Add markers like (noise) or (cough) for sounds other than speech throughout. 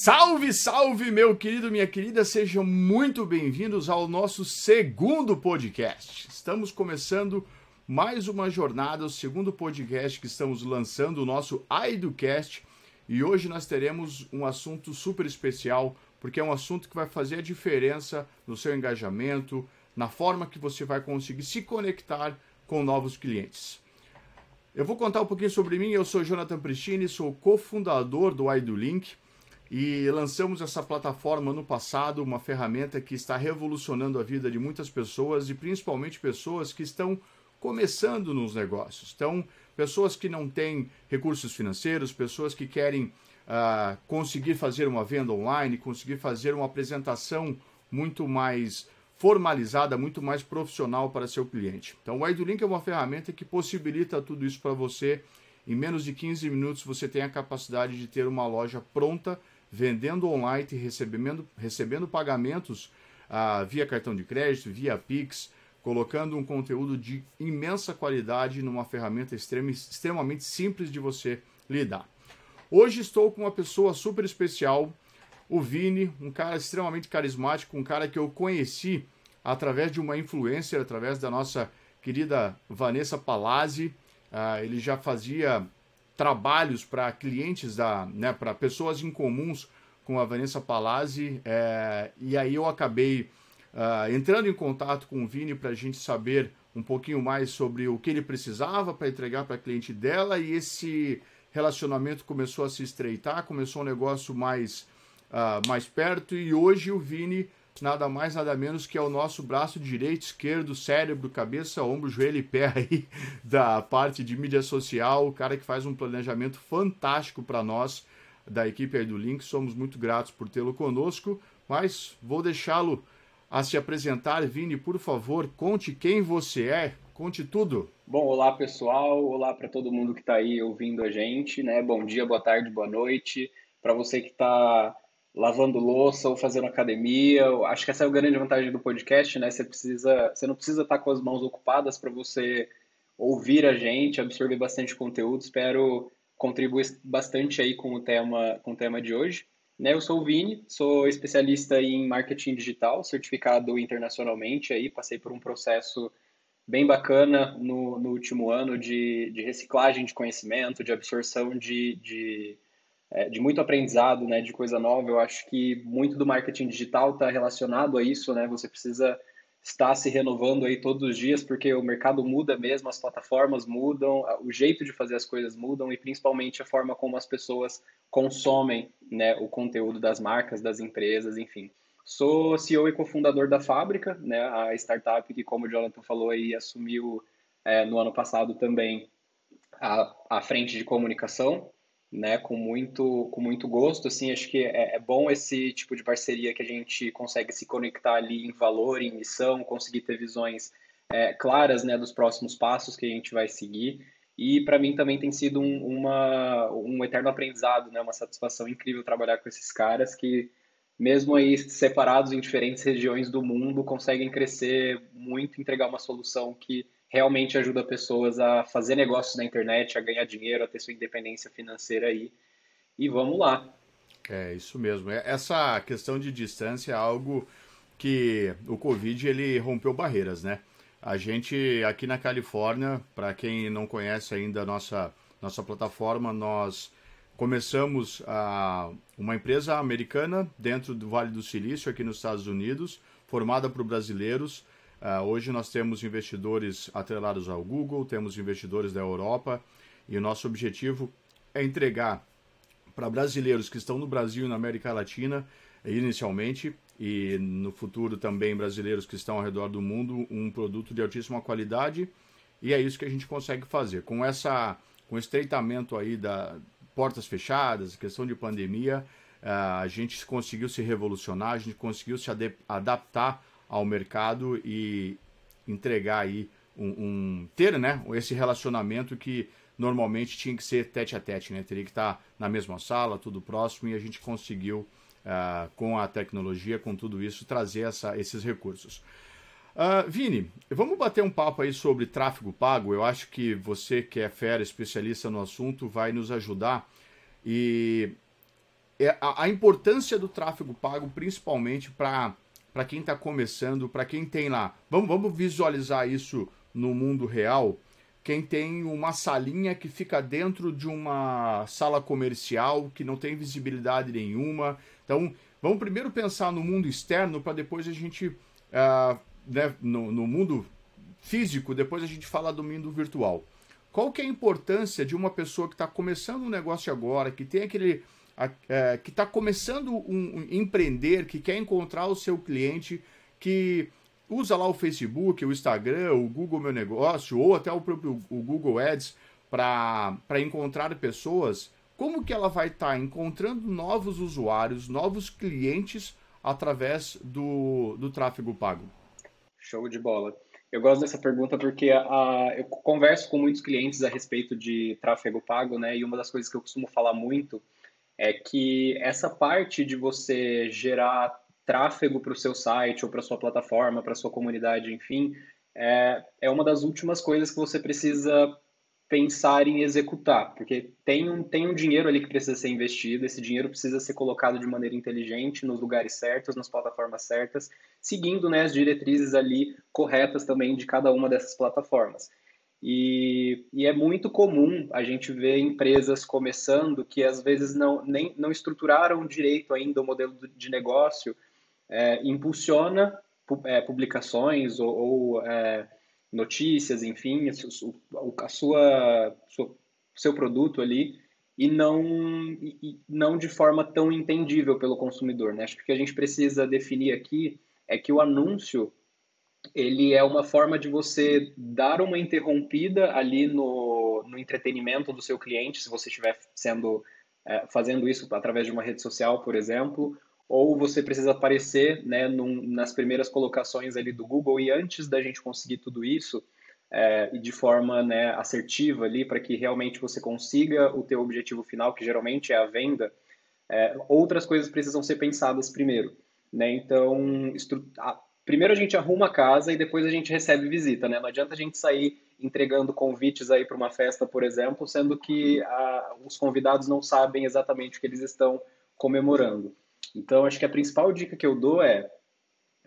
Salve, salve, meu querido, minha querida, sejam muito bem-vindos ao nosso segundo podcast. Estamos começando mais uma jornada, o segundo podcast que estamos lançando, o nosso AidoCast, e hoje nós teremos um assunto super especial, porque é um assunto que vai fazer a diferença no seu engajamento, na forma que você vai conseguir se conectar com novos clientes. Eu vou contar um pouquinho sobre mim, eu sou Jonathan Pristini, sou cofundador do AidoLink, e lançamos essa plataforma no passado, uma ferramenta que está revolucionando a vida de muitas pessoas e principalmente pessoas que estão começando nos negócios. Então, pessoas que não têm recursos financeiros, pessoas que querem uh, conseguir fazer uma venda online, conseguir fazer uma apresentação muito mais formalizada, muito mais profissional para seu cliente. Então, o IdoLink é uma ferramenta que possibilita tudo isso para você. Em menos de 15 minutos, você tem a capacidade de ter uma loja pronta vendendo online e recebendo, recebendo pagamentos ah, via cartão de crédito, via Pix, colocando um conteúdo de imensa qualidade numa ferramenta extrema, extremamente simples de você lidar. Hoje estou com uma pessoa super especial, o Vini, um cara extremamente carismático, um cara que eu conheci através de uma influencer, através da nossa querida Vanessa Palazzi. Ah, ele já fazia trabalhos para clientes da, né, para pessoas incomuns com a Vanessa Palazzi, é, e aí eu acabei uh, entrando em contato com o Vini para a gente saber um pouquinho mais sobre o que ele precisava para entregar para a cliente dela, e esse relacionamento começou a se estreitar, começou um negócio mais, uh, mais perto, e hoje o Vini nada mais, nada menos que é o nosso braço direito, esquerdo, cérebro, cabeça, ombro, joelho e pé aí (laughs) da parte de mídia social, o cara que faz um planejamento fantástico para nós da equipe aí do Link. Somos muito gratos por tê-lo conosco, mas vou deixá-lo a se apresentar. Vini, por favor, conte quem você é, conte tudo. Bom, olá pessoal, olá para todo mundo que está aí ouvindo a gente, né? Bom dia, boa tarde, boa noite. Para você que está lavando louça ou fazendo academia. Eu acho que essa é a grande vantagem do podcast, né? Você precisa, você não precisa estar com as mãos ocupadas para você ouvir a gente, absorver bastante conteúdo. Espero contribuir bastante aí com o tema, com o tema de hoje. Né, eu sou o Vini, sou especialista em marketing digital, certificado internacionalmente aí, passei por um processo bem bacana no, no último ano de, de reciclagem de conhecimento, de absorção de, de é, de muito aprendizado, né, de coisa nova. Eu acho que muito do marketing digital está relacionado a isso, né? Você precisa estar se renovando aí todos os dias, porque o mercado muda mesmo, as plataformas mudam, o jeito de fazer as coisas mudam e principalmente a forma como as pessoas consomem, né, o conteúdo das marcas, das empresas, enfim. Sou CEO e cofundador da Fábrica, né, a startup que, como o Jonathan falou aí, assumiu é, no ano passado também a, a frente de comunicação né, com muito, com muito gosto, assim, acho que é, é, bom esse tipo de parceria que a gente consegue se conectar ali em valor, em missão, conseguir ter visões é, claras, né, dos próximos passos que a gente vai seguir, e para mim também tem sido um, uma, um eterno aprendizado, né, uma satisfação incrível trabalhar com esses caras que, mesmo aí separados em diferentes regiões do mundo, conseguem crescer muito, entregar uma solução que realmente ajuda pessoas a fazer negócios na internet, a ganhar dinheiro, a ter sua independência financeira aí. E vamos lá. É isso mesmo. É, essa questão de distância é algo que o Covid ele rompeu barreiras, né? A gente aqui na Califórnia, para quem não conhece ainda a nossa nossa plataforma, nós começamos a, uma empresa americana dentro do Vale do Silício, aqui nos Estados Unidos, formada por brasileiros Uh, hoje nós temos investidores atrelados ao Google, temos investidores da Europa e o nosso objetivo é entregar para brasileiros que estão no Brasil e na América Latina, inicialmente, e no futuro também brasileiros que estão ao redor do mundo, um produto de altíssima qualidade. E é isso que a gente consegue fazer. Com essa com estreitamento aí da portas fechadas, questão de pandemia, uh, a gente conseguiu se revolucionar, a gente conseguiu se adaptar ao mercado e entregar aí um, um, ter né esse relacionamento que normalmente tinha que ser tete a tete né? Teria que estar na mesma sala tudo próximo e a gente conseguiu uh, com a tecnologia com tudo isso trazer essa, esses recursos. Uh, Vini vamos bater um papo aí sobre tráfego pago. Eu acho que você que é fera especialista no assunto vai nos ajudar. E é a, a importância do tráfego pago, principalmente para quem está começando, para quem tem lá. Vamos, vamos visualizar isso no mundo real. Quem tem uma salinha que fica dentro de uma sala comercial, que não tem visibilidade nenhuma. Então, vamos primeiro pensar no mundo externo para depois a gente, uh, né, no, no mundo físico, depois a gente fala do mundo virtual. Qual que é a importância de uma pessoa que está começando um negócio agora, que tem aquele é, que está começando um, um, empreender, que quer encontrar o seu cliente, que usa lá o Facebook, o Instagram, o Google Meu Negócio, ou até o próprio o Google Ads para encontrar pessoas, como que ela vai estar tá encontrando novos usuários, novos clientes através do, do tráfego pago? Show de bola. Eu gosto dessa pergunta porque a, eu converso com muitos clientes a respeito de tráfego pago, né? E uma das coisas que eu costumo falar muito é que essa parte de você gerar tráfego para o seu site ou para sua plataforma, para sua comunidade, enfim, é, é uma das últimas coisas que você precisa pensar em executar, porque tem um, tem um dinheiro ali que precisa ser investido, esse dinheiro precisa ser colocado de maneira inteligente, nos lugares certos, nas plataformas certas, seguindo né, as diretrizes ali corretas também de cada uma dessas plataformas. E, e, é muito comum a gente ver empresas começando que às vezes não, nem, não estruturaram direito ainda o modelo de negócio, é, impulsiona é, publicações ou, ou é, notícias, enfim, a, a sua, sua, seu produto ali e não, e não de forma tão entendível pelo consumidor. Né? Acho que o que a gente precisa definir aqui é que o anúncio ele é uma forma de você dar uma interrompida ali no, no entretenimento do seu cliente, se você estiver sendo é, fazendo isso através de uma rede social, por exemplo, ou você precisa aparecer né, num, nas primeiras colocações ali do Google e antes da gente conseguir tudo isso é, de forma né, assertiva ali para que realmente você consiga o teu objetivo final, que geralmente é a venda, é, outras coisas precisam ser pensadas primeiro. Né? Então, primeiro a gente arruma a casa e depois a gente recebe visita, né? Não adianta a gente sair entregando convites aí para uma festa, por exemplo, sendo que a, os convidados não sabem exatamente o que eles estão comemorando. Então, acho que a principal dica que eu dou é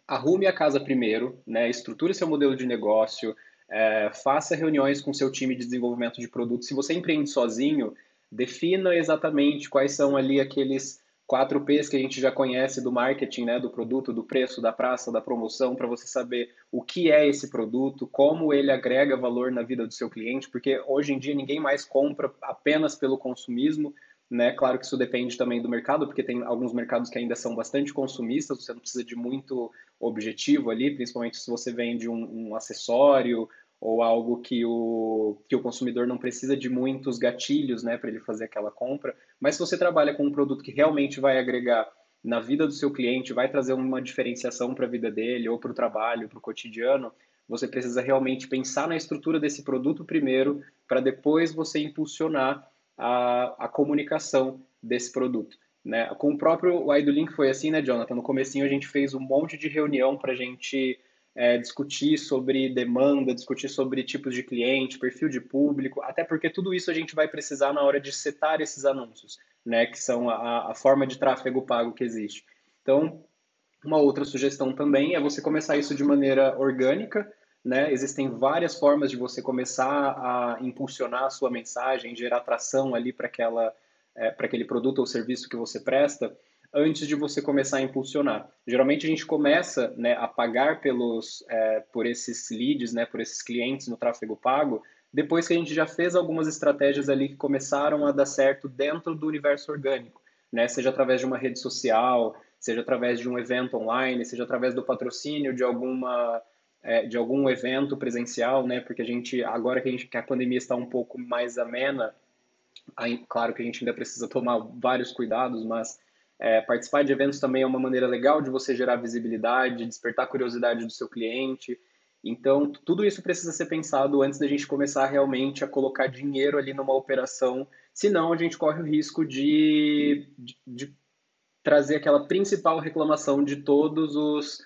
arrume a casa primeiro, né? Estruture seu modelo de negócio, é, faça reuniões com seu time de desenvolvimento de produto. Se você empreende sozinho, defina exatamente quais são ali aqueles quatro P's que a gente já conhece do marketing, né, do produto, do preço, da praça, da promoção, para você saber o que é esse produto, como ele agrega valor na vida do seu cliente, porque hoje em dia ninguém mais compra apenas pelo consumismo, né? Claro que isso depende também do mercado, porque tem alguns mercados que ainda são bastante consumistas, você não precisa de muito objetivo ali, principalmente se você vende um, um acessório ou algo que o, que o consumidor não precisa de muitos gatilhos né, para ele fazer aquela compra. Mas se você trabalha com um produto que realmente vai agregar na vida do seu cliente, vai trazer uma diferenciação para a vida dele, ou para o trabalho, para o cotidiano, você precisa realmente pensar na estrutura desse produto primeiro, para depois você impulsionar a, a comunicação desse produto. Né? Com o próprio Link foi assim, né, Jonathan? No comecinho a gente fez um monte de reunião para a gente é, discutir sobre demanda, discutir sobre tipos de cliente, perfil de público, até porque tudo isso a gente vai precisar na hora de setar esses anúncios, né, que são a, a forma de tráfego pago que existe. Então, uma outra sugestão também é você começar isso de maneira orgânica, né? Existem várias formas de você começar a impulsionar a sua mensagem, gerar atração ali para aquela é, para aquele produto ou serviço que você presta antes de você começar a impulsionar. Geralmente a gente começa né, a pagar pelos, é, por esses leads, né, por esses clientes no tráfego pago, depois que a gente já fez algumas estratégias ali que começaram a dar certo dentro do universo orgânico, né, seja através de uma rede social, seja através de um evento online, seja através do patrocínio de alguma é, de algum evento presencial, né? Porque a gente agora que a, gente, que a pandemia está um pouco mais amena, aí, claro que a gente ainda precisa tomar vários cuidados, mas é, participar de eventos também é uma maneira legal de você gerar visibilidade, despertar a curiosidade do seu cliente. Então, tudo isso precisa ser pensado antes da gente começar realmente a colocar dinheiro ali numa operação, senão a gente corre o risco de, de, de trazer aquela principal reclamação de todos os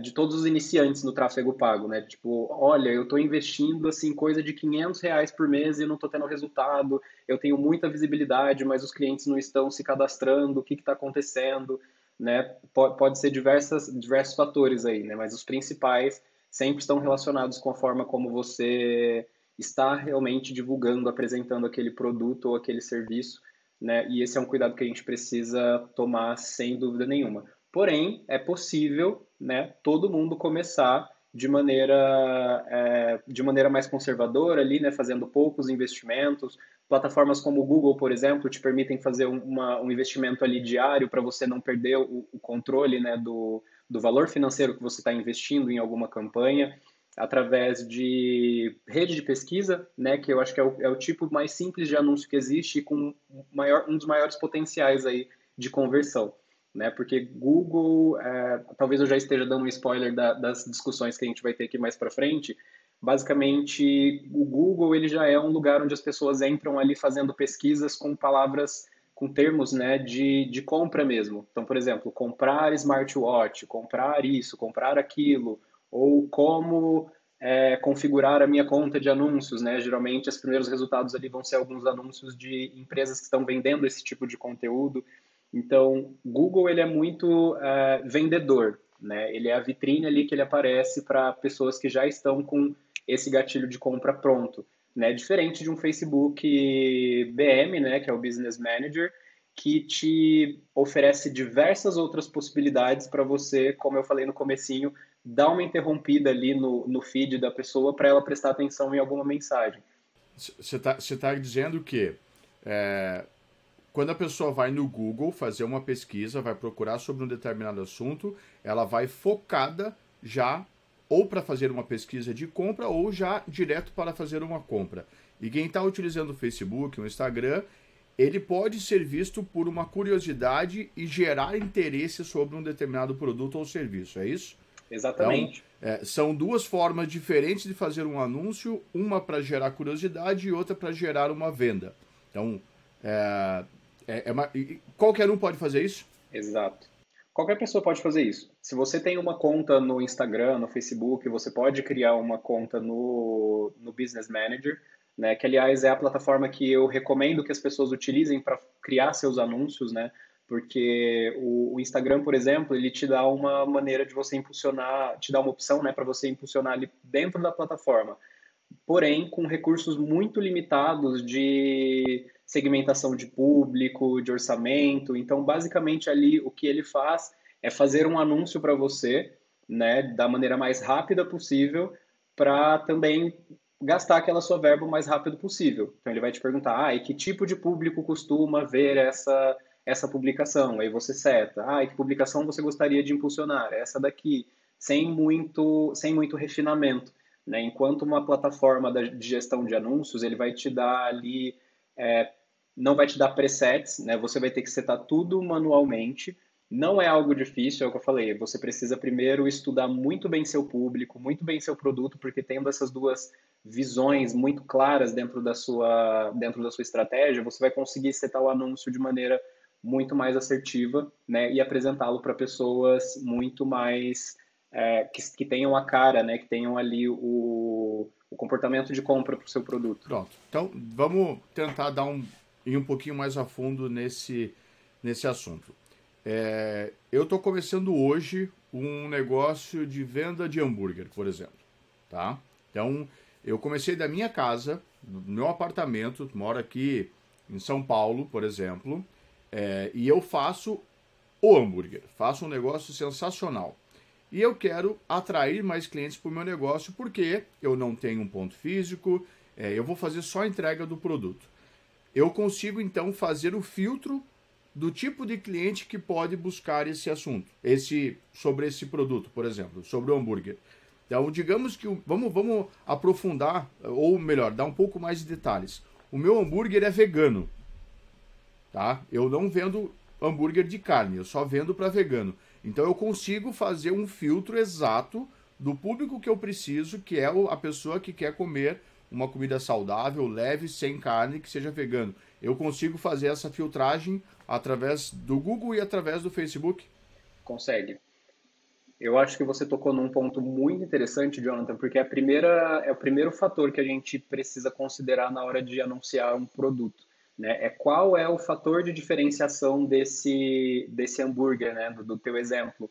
de todos os iniciantes no tráfego pago, né? Tipo, olha, eu estou investindo assim coisa de 500 reais por mês e não estou tendo resultado. Eu tenho muita visibilidade, mas os clientes não estão se cadastrando. O que está acontecendo? Né? Pode, pode ser diversas, diversos fatores aí, né? Mas os principais sempre estão relacionados com a forma como você está realmente divulgando, apresentando aquele produto ou aquele serviço, né? E esse é um cuidado que a gente precisa tomar sem dúvida nenhuma. Porém, é possível né, todo mundo começar de maneira, é, de maneira mais conservadora ali, né, fazendo poucos investimentos. Plataformas como o Google, por exemplo, te permitem fazer uma, um investimento ali diário para você não perder o, o controle né, do, do valor financeiro que você está investindo em alguma campanha através de rede de pesquisa, né, que eu acho que é o, é o tipo mais simples de anúncio que existe e com maior, um dos maiores potenciais aí de conversão né? Porque Google, é, talvez eu já esteja dando um spoiler da, das discussões que a gente vai ter aqui mais para frente. Basicamente, o Google ele já é um lugar onde as pessoas entram ali fazendo pesquisas com palavras, com termos, né, de, de compra mesmo. Então, por exemplo, comprar smartwatch, comprar isso, comprar aquilo, ou como é, configurar a minha conta de anúncios, né? Geralmente, os primeiros resultados ali vão ser alguns anúncios de empresas que estão vendendo esse tipo de conteúdo. Então, Google ele é muito uh, vendedor, né? Ele é a vitrine ali que ele aparece para pessoas que já estão com esse gatilho de compra pronto, né? Diferente de um Facebook BM, né? Que é o Business Manager, que te oferece diversas outras possibilidades para você, como eu falei no comecinho, dar uma interrompida ali no, no feed da pessoa para ela prestar atenção em alguma mensagem. Você está tá dizendo que é, quando a pessoa vai no Google fazer uma pesquisa, vai procurar sobre um determinado assunto, ela vai focada já ou para fazer uma pesquisa de compra ou já direto para fazer uma compra. E quem está utilizando o Facebook, o Instagram, ele pode ser visto por uma curiosidade e gerar interesse sobre um determinado produto ou serviço, é isso? Exatamente. Então, é, são duas formas diferentes de fazer um anúncio, uma para gerar curiosidade e outra para gerar uma venda. Então, é, é, é uma, qualquer um pode fazer isso? Exato. Qualquer pessoa pode fazer isso. Se você tem uma conta no Instagram, no Facebook, você pode criar uma conta no, no Business Manager, né? Que aliás é a plataforma que eu recomendo que as pessoas utilizem para criar seus anúncios, né? Porque o, Instagram, por exemplo, ele te dá uma maneira de você impulsionar, te dá uma opção, né, para você impulsionar ali dentro da plataforma. Porém, com recursos muito limitados de segmentação de público, de orçamento. Então, basicamente, ali o que ele faz é fazer um anúncio para você, né, da maneira mais rápida possível, para também gastar aquela sua verba o mais rápido possível. Então, ele vai te perguntar, ah, e que tipo de público costuma ver essa essa publicação? Aí você seta, ah, e que publicação você gostaria de impulsionar? Essa daqui, sem muito sem muito refinamento. Né? Enquanto uma plataforma de gestão de anúncios, ele vai te dar ali é, não vai te dar presets, né? Você vai ter que setar tudo manualmente. Não é algo difícil, é o que eu falei. Você precisa primeiro estudar muito bem seu público, muito bem seu produto, porque tendo essas duas visões muito claras dentro da sua dentro da sua estratégia, você vai conseguir setar o anúncio de maneira muito mais assertiva, né? E apresentá-lo para pessoas muito mais é, que, que tenham a cara, né? Que tenham ali o, o comportamento de compra para o seu produto. Pronto. Então, vamos tentar dar um, ir um pouquinho mais a fundo nesse, nesse assunto. É, eu estou começando hoje um negócio de venda de hambúrguer, por exemplo. Tá? Então, eu comecei da minha casa, do meu apartamento, moro aqui em São Paulo, por exemplo, é, e eu faço o hambúrguer. Faço um negócio sensacional. E eu quero atrair mais clientes para o meu negócio porque eu não tenho um ponto físico, é, eu vou fazer só entrega do produto eu consigo então fazer o filtro do tipo de cliente que pode buscar esse assunto, esse sobre esse produto, por exemplo, sobre o hambúrguer. Então, digamos que vamos vamos aprofundar ou melhor, dar um pouco mais de detalhes. O meu hambúrguer é vegano. Tá? Eu não vendo hambúrguer de carne, eu só vendo para vegano. Então eu consigo fazer um filtro exato do público que eu preciso, que é a pessoa que quer comer uma comida saudável, leve, sem carne, que seja vegano. Eu consigo fazer essa filtragem através do Google e através do Facebook? Consegue. Eu acho que você tocou num ponto muito interessante, Jonathan, porque é, a primeira, é o primeiro fator que a gente precisa considerar na hora de anunciar um produto. Né? É qual é o fator de diferenciação desse, desse hambúrguer, né? do, do teu exemplo.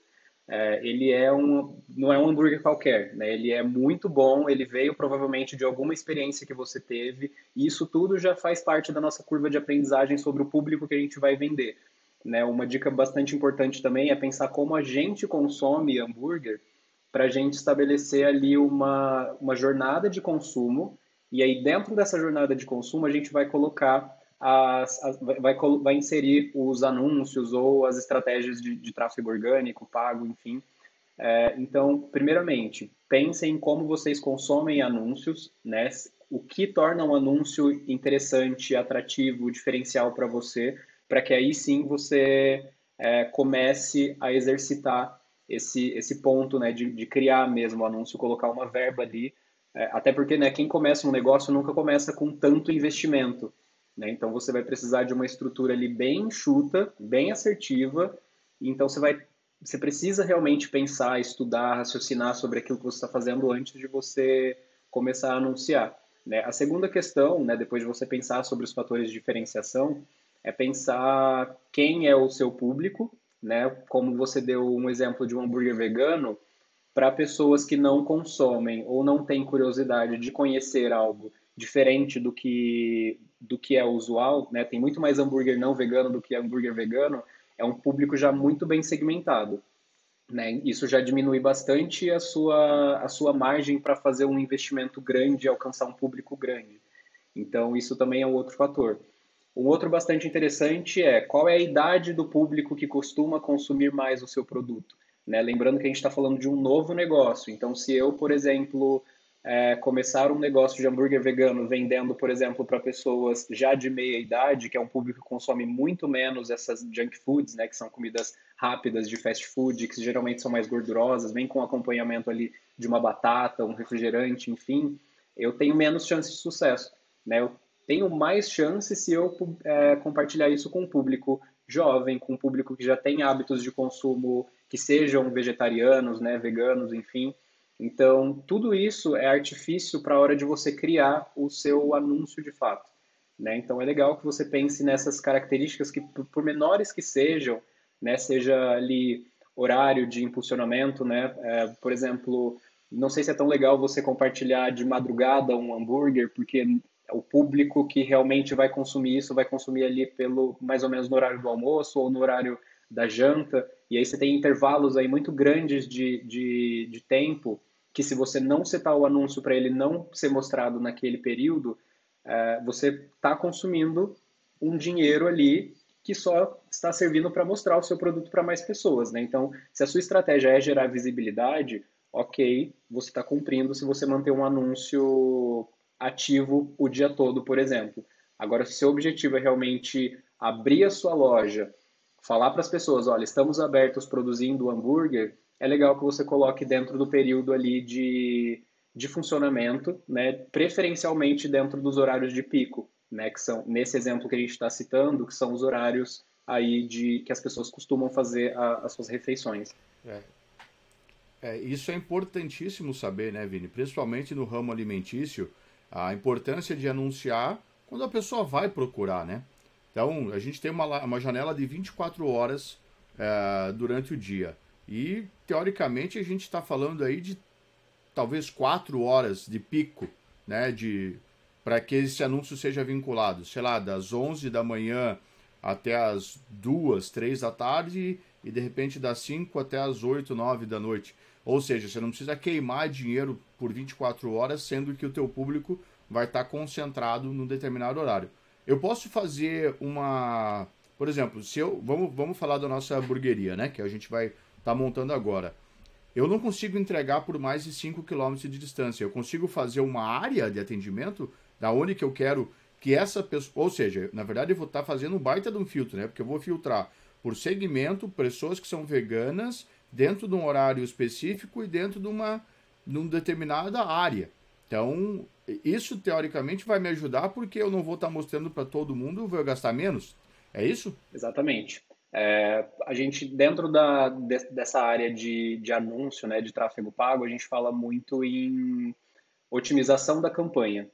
É, ele é um, não é um hambúrguer qualquer, né? ele é muito bom, ele veio provavelmente de alguma experiência que você teve, e isso tudo já faz parte da nossa curva de aprendizagem sobre o público que a gente vai vender. Né? Uma dica bastante importante também é pensar como a gente consome hambúrguer para a gente estabelecer ali uma, uma jornada de consumo, e aí dentro dessa jornada de consumo a gente vai colocar as, as, vai, vai inserir os anúncios ou as estratégias de, de tráfego orgânico, pago, enfim. É, então, primeiramente, pensem em como vocês consomem anúncios, né? O que torna um anúncio interessante, atrativo, diferencial para você, para que aí sim você é, comece a exercitar esse, esse ponto, né? De, de criar mesmo o anúncio, colocar uma verba ali. É, até porque, né? Quem começa um negócio nunca começa com tanto investimento. Né? Então você vai precisar de uma estrutura ali bem enxuta, bem assertiva. Então você vai, você precisa realmente pensar, estudar, raciocinar sobre aquilo que você está fazendo antes de você começar a anunciar. Né? A segunda questão, né, depois de você pensar sobre os fatores de diferenciação, é pensar quem é o seu público, né? Como você deu um exemplo de um hambúrguer vegano, para pessoas que não consomem ou não têm curiosidade de conhecer algo diferente do que do que é usual, né? Tem muito mais hambúrguer não vegano do que hambúrguer vegano. É um público já muito bem segmentado, né? Isso já diminui bastante a sua a sua margem para fazer um investimento grande alcançar um público grande. Então isso também é um outro fator. Um outro bastante interessante é qual é a idade do público que costuma consumir mais o seu produto. Né? Lembrando que a gente está falando de um novo negócio. Então, se eu, por exemplo, é, começar um negócio de hambúrguer vegano vendendo, por exemplo, para pessoas já de meia idade, que é um público que consome muito menos essas junk foods, né, que são comidas rápidas de fast food, que geralmente são mais gordurosas, vem com acompanhamento ali de uma batata, um refrigerante, enfim, eu tenho menos chance de sucesso. Né? Eu tenho mais chance se eu é, compartilhar isso com um público jovem, com um público que já tem hábitos de consumo que sejam vegetarianos, né, veganos, enfim, então, tudo isso é artifício para a hora de você criar o seu anúncio de fato. Né? Então, é legal que você pense nessas características que, por menores que sejam, né, seja ali horário de impulsionamento, né? É, por exemplo, não sei se é tão legal você compartilhar de madrugada um hambúrguer, porque o público que realmente vai consumir isso vai consumir ali pelo mais ou menos no horário do almoço ou no horário da janta, e aí você tem intervalos aí muito grandes de, de, de tempo que se você não setar o anúncio para ele não ser mostrado naquele período, é, você está consumindo um dinheiro ali que só está servindo para mostrar o seu produto para mais pessoas. Né? Então, se a sua estratégia é gerar visibilidade, ok, você está cumprindo se você manter um anúncio ativo o dia todo, por exemplo. Agora, se seu objetivo é realmente abrir a sua loja, falar para as pessoas, olha, estamos abertos produzindo hambúrguer, é legal que você coloque dentro do período ali de, de funcionamento, né, preferencialmente dentro dos horários de pico, né, que são, nesse exemplo que a gente está citando, que são os horários aí de que as pessoas costumam fazer a, as suas refeições. É. é. isso é importantíssimo saber, né, Vini? Principalmente no ramo alimentício, a importância de anunciar quando a pessoa vai procurar, né? Então, a gente tem uma, uma janela de 24 horas é, durante o dia. E, teoricamente, a gente está falando aí de talvez quatro horas de pico, né, de para que esse anúncio seja vinculado, sei lá, das 11 da manhã até as 2, 3 da tarde e de repente das 5 até as 8, 9 da noite. Ou seja, você não precisa queimar dinheiro por 24 horas, sendo que o teu público vai estar tá concentrado num determinado horário. Eu posso fazer uma, por exemplo, se eu vamos, vamos falar da nossa hamburgueria, né, que a gente vai está montando agora. Eu não consigo entregar por mais de 5 km de distância. Eu consigo fazer uma área de atendimento da onde que eu quero que essa pessoa. Ou seja, na verdade, eu vou estar tá fazendo um baita de um filtro, né? Porque eu vou filtrar por segmento pessoas que são veganas dentro de um horário específico e dentro de uma numa determinada área. Então, isso teoricamente vai me ajudar porque eu não vou estar tá mostrando para todo mundo, eu vou gastar menos. É isso? Exatamente. É, a gente, dentro da, de, dessa área de, de anúncio, né, de tráfego pago, a gente fala muito em otimização da campanha.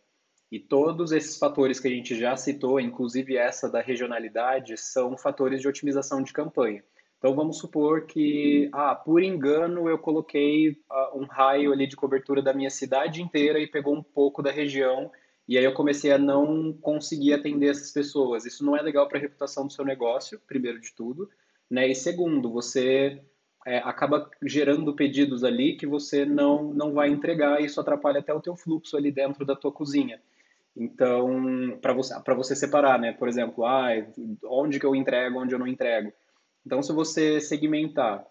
E todos esses fatores que a gente já citou, inclusive essa da regionalidade, são fatores de otimização de campanha. Então vamos supor que, ah, por engano eu coloquei uh, um raio ali de cobertura da minha cidade inteira e pegou um pouco da região e aí eu comecei a não conseguir atender essas pessoas. Isso não é legal para a reputação do seu negócio, primeiro de tudo, né? E segundo, você é, acaba gerando pedidos ali que você não não vai entregar e isso atrapalha até o teu fluxo ali dentro da tua cozinha. Então, para você para você separar, né? Por exemplo, ah, onde que eu entrego, onde eu não entrego. Então, se você segmentar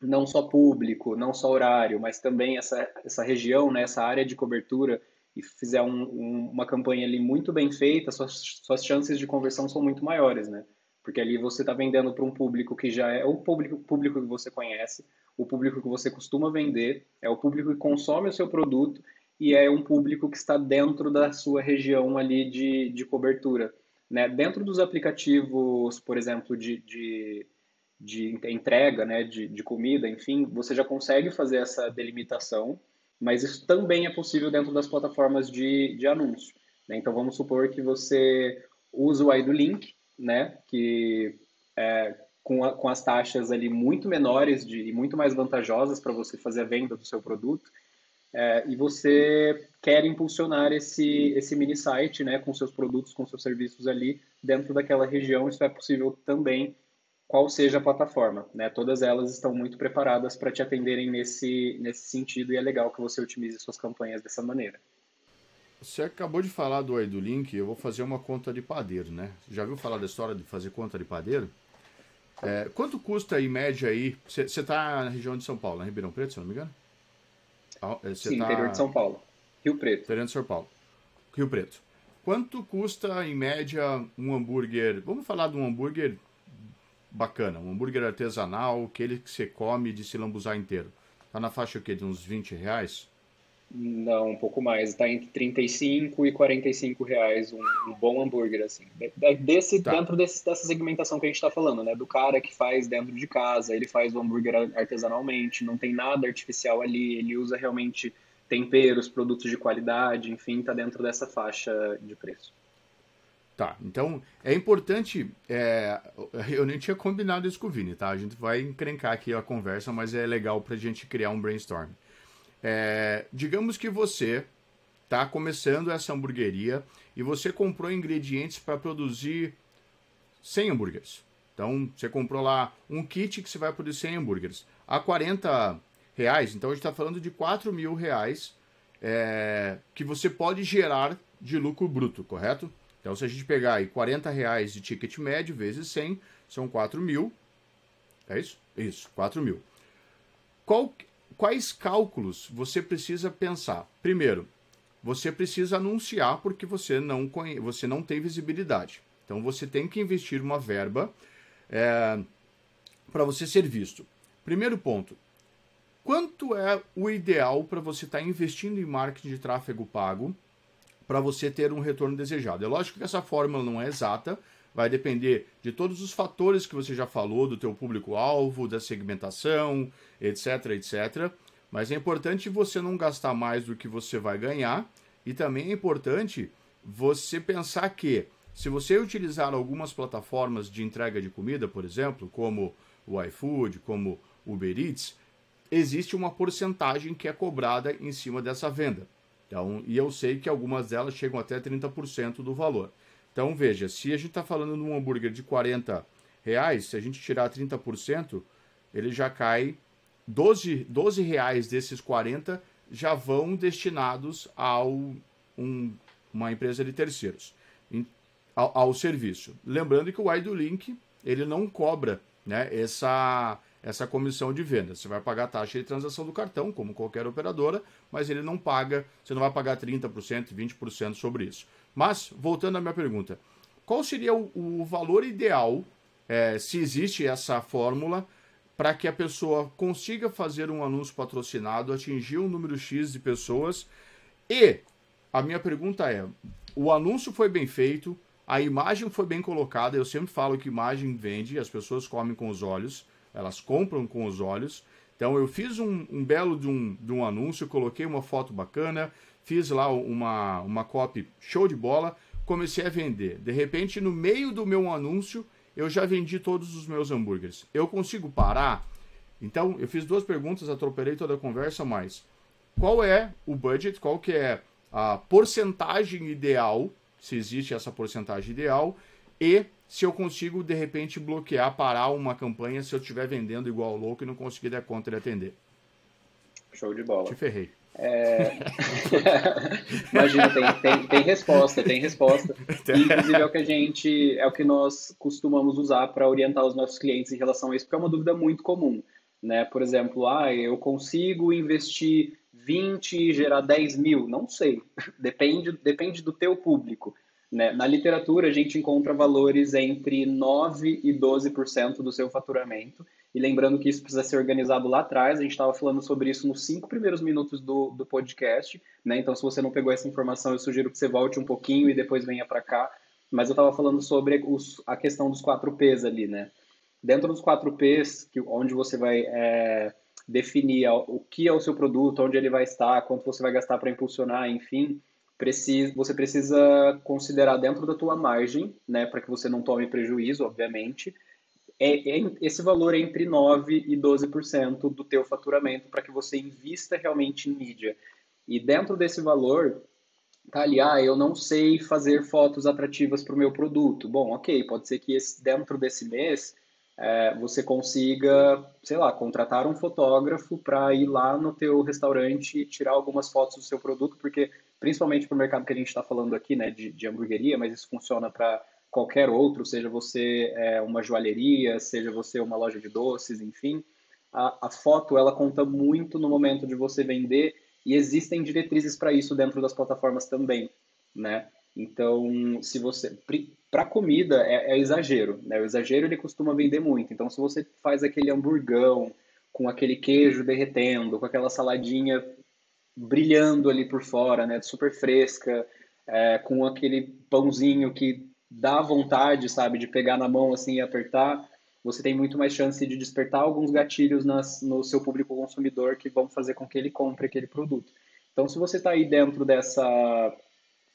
não só público, não só horário, mas também essa essa região, né, essa área de cobertura e fizer um, um, uma campanha ali muito bem feita, suas, suas chances de conversão são muito maiores, né? Porque ali você está vendendo para um público que já é o público, público que você conhece, o público que você costuma vender, é o público que consome o seu produto e é um público que está dentro da sua região ali de, de cobertura. Né? Dentro dos aplicativos, por exemplo, de, de, de entrega né? de, de comida, enfim, você já consegue fazer essa delimitação mas isso também é possível dentro das plataformas de, de anúncio. Né? Então, vamos supor que você usa o ID Link, né? que é, com, a, com as taxas ali muito menores de, e muito mais vantajosas para você fazer a venda do seu produto, é, e você quer impulsionar esse, esse mini site né, com seus produtos, com seus serviços ali dentro daquela região, isso é possível também qual seja a plataforma. Né? Todas elas estão muito preparadas para te atenderem nesse, nesse sentido e é legal que você otimize suas campanhas dessa maneira. Você acabou de falar do do Link, eu vou fazer uma conta de padeiro, né? Já viu falar da história de fazer conta de padeiro? É, quanto custa em média aí? Você está na região de São Paulo, na Ribeirão Preto, se não me engano? É, Sim, tá... interior de São Paulo. Rio Preto. Interior de São Paulo. Rio Preto. Quanto custa em média um hambúrguer? Vamos falar de um hambúrguer bacana, um hambúrguer artesanal, aquele que você come de se lambuzar inteiro. Tá na faixa o quê? De uns 20 reais? Não, um pouco mais. Está entre 35 e 45 reais um, um bom hambúrguer, assim. Desse, tá. Dentro desse, dessa segmentação que a gente está falando, né? Do cara que faz dentro de casa, ele faz o hambúrguer artesanalmente, não tem nada artificial ali, ele usa realmente temperos, produtos de qualidade, enfim, está dentro dessa faixa de preço. Tá, então é importante. É, eu nem tinha combinado isso com o Vini, tá? A gente vai encrencar aqui a conversa, mas é legal pra gente criar um brainstorm. É, digamos que você tá começando essa hamburgueria e você comprou ingredientes para produzir 100 hambúrgueres. Então você comprou lá um kit que você vai produzir 100 hambúrgueres a 40 reais. Então a gente está falando de 4 mil reais é, que você pode gerar de lucro bruto, correto? Então, se a gente pegar aí 40 reais de ticket médio vezes 100, são 4 mil. É isso? Isso, 4 mil. Qual, quais cálculos você precisa pensar? Primeiro, você precisa anunciar porque você não, conhe... você não tem visibilidade. Então, você tem que investir uma verba é, para você ser visto. Primeiro ponto, quanto é o ideal para você estar tá investindo em marketing de tráfego pago para você ter um retorno desejado. É lógico que essa fórmula não é exata, vai depender de todos os fatores que você já falou, do teu público-alvo, da segmentação, etc, etc. Mas é importante você não gastar mais do que você vai ganhar e também é importante você pensar que se você utilizar algumas plataformas de entrega de comida, por exemplo, como o iFood, como Uber Eats, existe uma porcentagem que é cobrada em cima dessa venda. Então, e eu sei que algumas delas chegam até 30% do valor. Então, veja, se a gente está falando de um hambúrguer de 40 reais, se a gente tirar 30%, ele já cai 12, 12 reais desses 40 já vão destinados ao um, uma empresa de terceiros, em, ao, ao, serviço. Lembrando que o iDolink ele não cobra né, essa essa comissão de venda. Você vai pagar a taxa de transação do cartão, como qualquer operadora, mas ele não paga, você não vai pagar 30%, 20% sobre isso. Mas, voltando à minha pergunta, qual seria o, o valor ideal, é, se existe essa fórmula, para que a pessoa consiga fazer um anúncio patrocinado, atingir um número X de pessoas? E a minha pergunta é: o anúncio foi bem feito, a imagem foi bem colocada. Eu sempre falo que imagem vende, as pessoas comem com os olhos, elas compram com os olhos. Então eu fiz um, um belo de um, de um anúncio, coloquei uma foto bacana, fiz lá uma, uma copy show de bola, comecei a vender. De repente, no meio do meu anúncio, eu já vendi todos os meus hambúrgueres. Eu consigo parar? Então, eu fiz duas perguntas, atropelei toda a conversa, mas qual é o budget, qual que é a porcentagem ideal, se existe essa porcentagem ideal, e se eu consigo, de repente, bloquear, parar uma campanha se eu estiver vendendo igual louco e não conseguir dar conta de atender. Show de bola. Te ferrei. É... (laughs) Imagina, tem, tem, tem, resposta, tem resposta. E, (laughs) inclusive é o que a gente, é o que nós costumamos usar para orientar os nossos clientes em relação a isso, porque é uma dúvida muito comum. Né? Por exemplo, ah, eu consigo investir 20 e gerar 10 mil? Não sei, (laughs) depende, depende do teu público. Né? Na literatura, a gente encontra valores entre 9% e 12% do seu faturamento. E lembrando que isso precisa ser organizado lá atrás, a gente estava falando sobre isso nos cinco primeiros minutos do, do podcast. Né? Então, se você não pegou essa informação, eu sugiro que você volte um pouquinho e depois venha para cá. Mas eu estava falando sobre os, a questão dos 4 P's ali, né? Dentro dos 4 P's, que, onde você vai é, definir o que é o seu produto, onde ele vai estar, quanto você vai gastar para impulsionar, enfim, precisa, você precisa considerar dentro da tua margem, né, para que você não tome prejuízo, obviamente, é, é, esse valor é entre 9% e 12% do teu faturamento para que você invista realmente em mídia. E dentro desse valor, tá ali, ah, eu não sei fazer fotos atrativas para o meu produto. Bom, ok, pode ser que esse, dentro desse mês é, você consiga, sei lá, contratar um fotógrafo para ir lá no teu restaurante e tirar algumas fotos do seu produto, porque principalmente para o mercado que a gente está falando aqui, né, de, de hamburgueria, mas isso funciona para qualquer outro, seja você é, uma joalheria, seja você uma loja de doces, enfim, a, a foto ela conta muito no momento de você vender e existem diretrizes para isso dentro das plataformas também, né? Então, se você para comida é, é, exagero, né? O exagero ele costuma vender muito. Então, se você faz aquele hamburgão com aquele queijo derretendo, com aquela saladinha brilhando ali por fora, né? Super fresca, é, com aquele pãozinho que dá vontade, sabe, de pegar na mão assim e apertar, você tem muito mais chance de despertar alguns gatilhos nas, no seu público consumidor que vão fazer com que ele compre aquele produto. Então, se você está aí dentro dessa,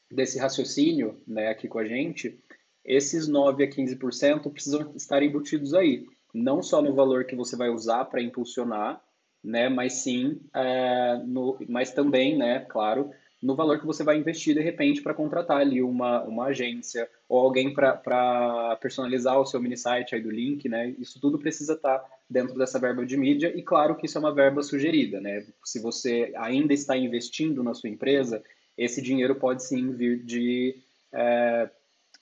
desse raciocínio, né, aqui com a gente, esses 9 a 15% precisam estar embutidos aí, não só no valor que você vai usar para impulsionar, né, mas sim, é, no, mas também, né, claro, no valor que você vai investir de repente para contratar ali uma, uma agência ou alguém para personalizar o seu mini site aí do link, né? Isso tudo precisa estar tá dentro dessa verba de mídia e claro que isso é uma verba sugerida, né? Se você ainda está investindo na sua empresa, esse dinheiro pode sim vir de é,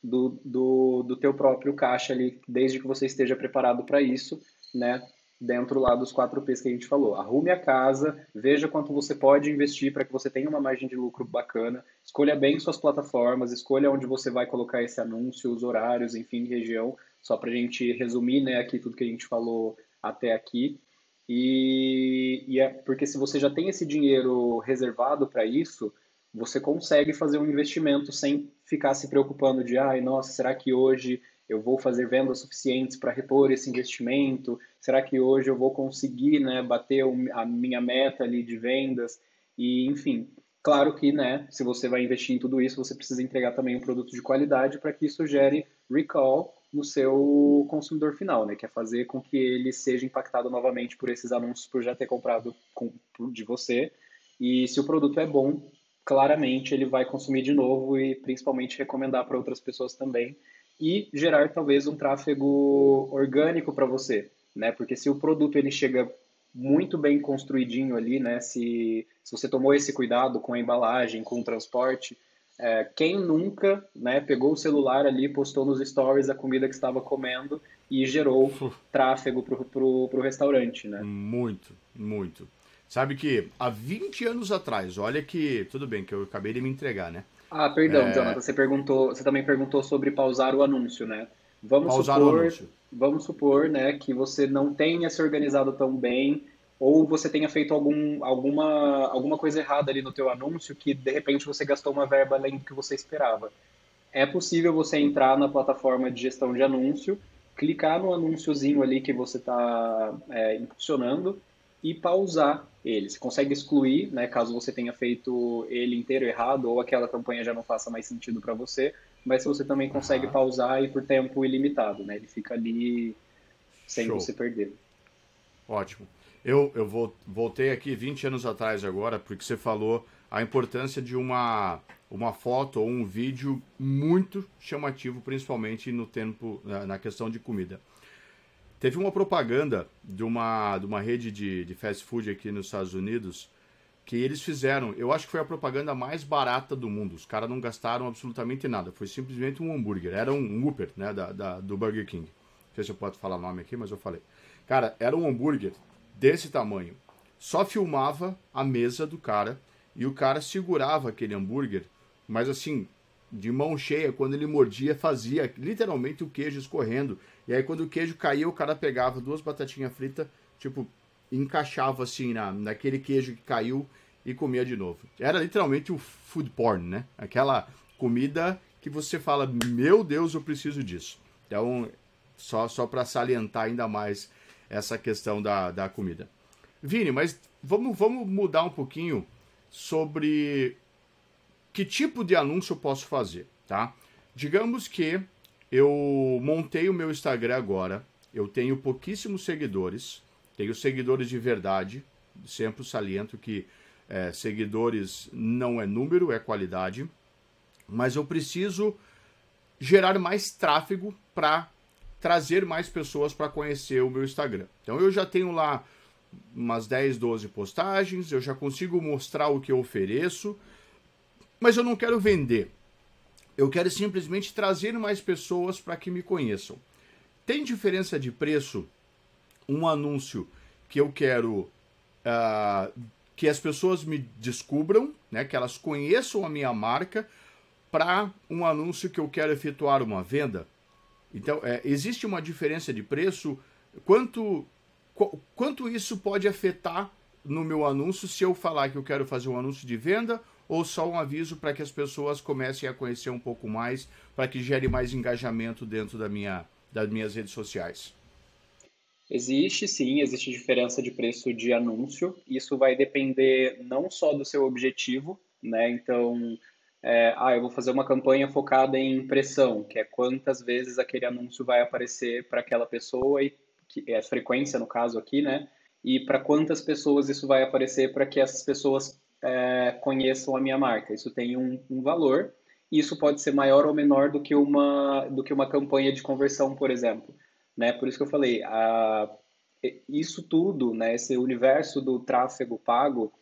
do, do, do teu próprio caixa ali, desde que você esteja preparado para isso, né? Dentro lá dos quatro P's que a gente falou. Arrume a casa, veja quanto você pode investir para que você tenha uma margem de lucro bacana, escolha bem suas plataformas, escolha onde você vai colocar esse anúncio, os horários, enfim, região, só para a gente resumir né, aqui tudo que a gente falou até aqui. E, e é porque se você já tem esse dinheiro reservado para isso, você consegue fazer um investimento sem ficar se preocupando de, ai, nossa, será que hoje eu vou fazer vendas suficientes para repor esse investimento? Será que hoje eu vou conseguir, né, bater a minha meta ali de vendas? E, enfim, claro que, né, se você vai investir em tudo isso, você precisa entregar também um produto de qualidade para que isso gere recall no seu consumidor final, né, que é fazer com que ele seja impactado novamente por esses anúncios por já ter comprado com, de você. E se o produto é bom, claramente ele vai consumir de novo e principalmente recomendar para outras pessoas também e gerar talvez um tráfego orgânico para você, né? Porque se o produto ele chega muito bem construidinho ali, né? Se, se você tomou esse cuidado com a embalagem, com o transporte, é, quem nunca, né? Pegou o celular ali, postou nos stories a comida que estava comendo e gerou tráfego para o restaurante, né? Muito, muito. Sabe que há 20 anos atrás, olha que. Tudo bem, que eu acabei de me entregar, né? Ah, perdão, é... Jonathan, você perguntou, você também perguntou sobre pausar o anúncio, né? Vamos pausar supor, o anúncio. Vamos supor, né, que você não tenha se organizado tão bem ou você tenha feito algum, alguma, alguma coisa errada ali no teu anúncio que de repente você gastou uma verba além do que você esperava. é possível você entrar na plataforma de gestão de anúncio, clicar no anúnciozinho ali que você está é, impulsionando e pausar ele. Você consegue excluir, né, caso você tenha feito ele inteiro errado ou aquela campanha já não faça mais sentido para você, mas você também consegue pausar e por tempo ilimitado, né? Ele fica ali sem Show. você perder. Ótimo. Eu, eu voltei aqui 20 anos atrás agora, porque você falou a importância de uma, uma foto ou um vídeo muito chamativo, principalmente no tempo, na questão de comida. Teve uma propaganda de uma, de uma rede de, de fast food aqui nos Estados Unidos que eles fizeram. Eu acho que foi a propaganda mais barata do mundo. Os caras não gastaram absolutamente nada. Foi simplesmente um hambúrguer. Era um Whopper, né, da, da, do Burger King. Não sei se eu posso falar o nome aqui, mas eu falei. Cara, era um hambúrguer desse tamanho. Só filmava a mesa do cara e o cara segurava aquele hambúrguer, mas assim, de mão cheia, quando ele mordia, fazia literalmente o queijo escorrendo. E aí, quando o queijo caía, o cara pegava duas batatinhas fritas, tipo, encaixava assim na, naquele queijo que caiu e comia de novo. Era literalmente o food porn, né? Aquela comida que você fala, meu Deus, eu preciso disso. Então, só, só para salientar ainda mais essa questão da, da comida. Vini, mas vamos, vamos mudar um pouquinho sobre que tipo de anúncio eu posso fazer, tá? Digamos que eu montei o meu Instagram agora, eu tenho pouquíssimos seguidores, tenho seguidores de verdade, sempre saliento que é, seguidores não é número, é qualidade, mas eu preciso gerar mais tráfego para trazer mais pessoas para conhecer o meu Instagram. Então eu já tenho lá umas 10, 12 postagens, eu já consigo mostrar o que eu ofereço, mas eu não quero vender. Eu quero simplesmente trazer mais pessoas para que me conheçam. Tem diferença de preço um anúncio que eu quero uh, que as pessoas me descubram, né, que elas conheçam a minha marca, para um anúncio que eu quero efetuar uma venda? Então, é, existe uma diferença de preço? Quanto, qu quanto isso pode afetar no meu anúncio se eu falar que eu quero fazer um anúncio de venda ou só um aviso para que as pessoas comecem a conhecer um pouco mais, para que gere mais engajamento dentro da minha, das minhas redes sociais? Existe sim, existe diferença de preço de anúncio. Isso vai depender não só do seu objetivo, né? Então, é, ah, eu vou fazer uma campanha focada em impressão, que é quantas vezes aquele anúncio vai aparecer para aquela pessoa e que é a frequência no caso aqui, né? E para quantas pessoas isso vai aparecer para que essas pessoas é, conheçam a minha marca. Isso tem um, um valor. E isso pode ser maior ou menor do que uma do que uma campanha de conversão, por exemplo. Né? Por isso que eu falei, a, isso tudo, né, esse universo do tráfego pago,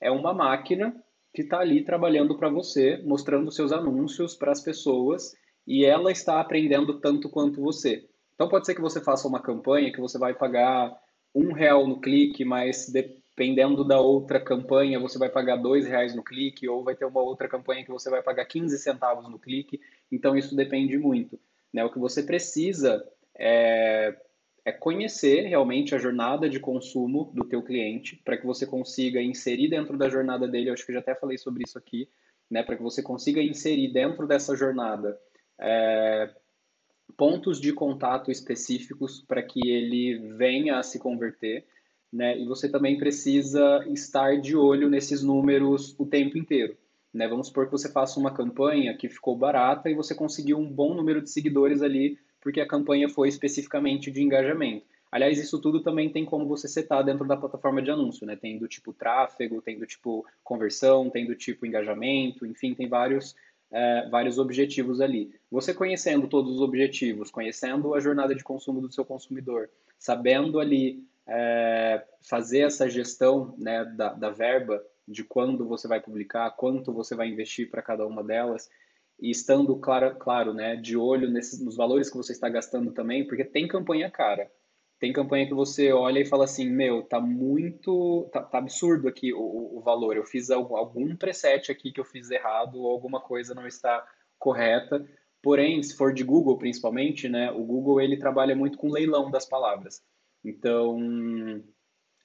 é uma máquina que está ali trabalhando para você, mostrando seus anúncios para as pessoas e ela está aprendendo tanto quanto você. Então pode ser que você faça uma campanha que você vai pagar um real no clique, mas dependendo da outra campanha, você vai pagar dois reais no clique, ou vai ter uma outra campanha que você vai pagar 15 centavos no clique. Então, isso depende muito. Né? O que você precisa é, é conhecer realmente a jornada de consumo do teu cliente, para que você consiga inserir dentro da jornada dele, eu acho que já até falei sobre isso aqui, né? para que você consiga inserir dentro dessa jornada é, pontos de contato específicos para que ele venha a se converter né? E você também precisa estar de olho nesses números o tempo inteiro. Né? Vamos supor que você faça uma campanha que ficou barata e você conseguiu um bom número de seguidores ali, porque a campanha foi especificamente de engajamento. Aliás, isso tudo também tem como você setar dentro da plataforma de anúncio, né? Tem do tipo tráfego, tem do tipo conversão, tem do tipo engajamento, enfim, tem vários, é, vários objetivos ali. Você conhecendo todos os objetivos, conhecendo a jornada de consumo do seu consumidor, sabendo ali é, fazer essa gestão né, da, da verba, de quando você vai publicar, quanto você vai investir para cada uma delas, e estando, claro, claro né, de olho nesses, nos valores que você está gastando também, porque tem campanha cara. Tem campanha que você olha e fala assim, meu, tá muito, tá, tá absurdo aqui o, o, valor. Eu fiz algum, algum preset aqui que eu fiz errado ou alguma coisa não está correta. Porém, se for de Google principalmente, né, o Google ele trabalha muito com leilão das palavras. Então,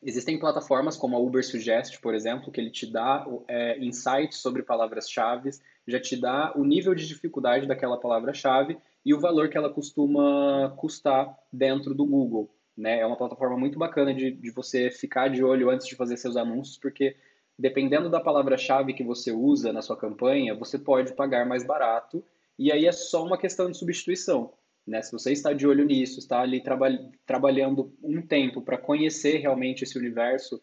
Existem plataformas como a Uber Suggest, por exemplo, que ele te dá é, insights sobre palavras-chave, já te dá o nível de dificuldade daquela palavra-chave e o valor que ela costuma custar dentro do Google. Né? É uma plataforma muito bacana de, de você ficar de olho antes de fazer seus anúncios, porque dependendo da palavra-chave que você usa na sua campanha, você pode pagar mais barato e aí é só uma questão de substituição. Né? Se você está de olho nisso, está ali traba trabalhando um tempo para conhecer realmente esse universo,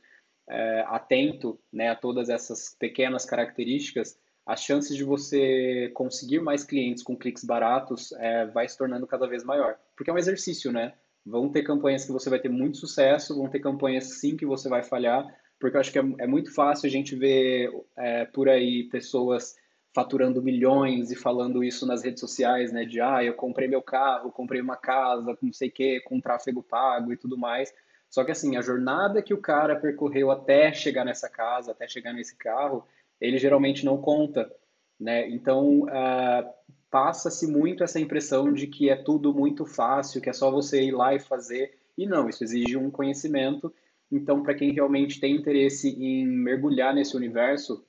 é, atento né, a todas essas pequenas características, as chances de você conseguir mais clientes com cliques baratos é, vai se tornando cada vez maior. Porque é um exercício, né? Vão ter campanhas que você vai ter muito sucesso, vão ter campanhas sim que você vai falhar, porque eu acho que é, é muito fácil a gente ver é, por aí pessoas faturando milhões e falando isso nas redes sociais, né? De ah, eu comprei meu carro, comprei uma casa, não sei o quê, com tráfego pago e tudo mais. Só que assim, a jornada que o cara percorreu até chegar nessa casa, até chegar nesse carro, ele geralmente não conta, né? Então uh, passa-se muito essa impressão de que é tudo muito fácil, que é só você ir lá e fazer. E não, isso exige um conhecimento. Então, para quem realmente tem interesse em mergulhar nesse universo,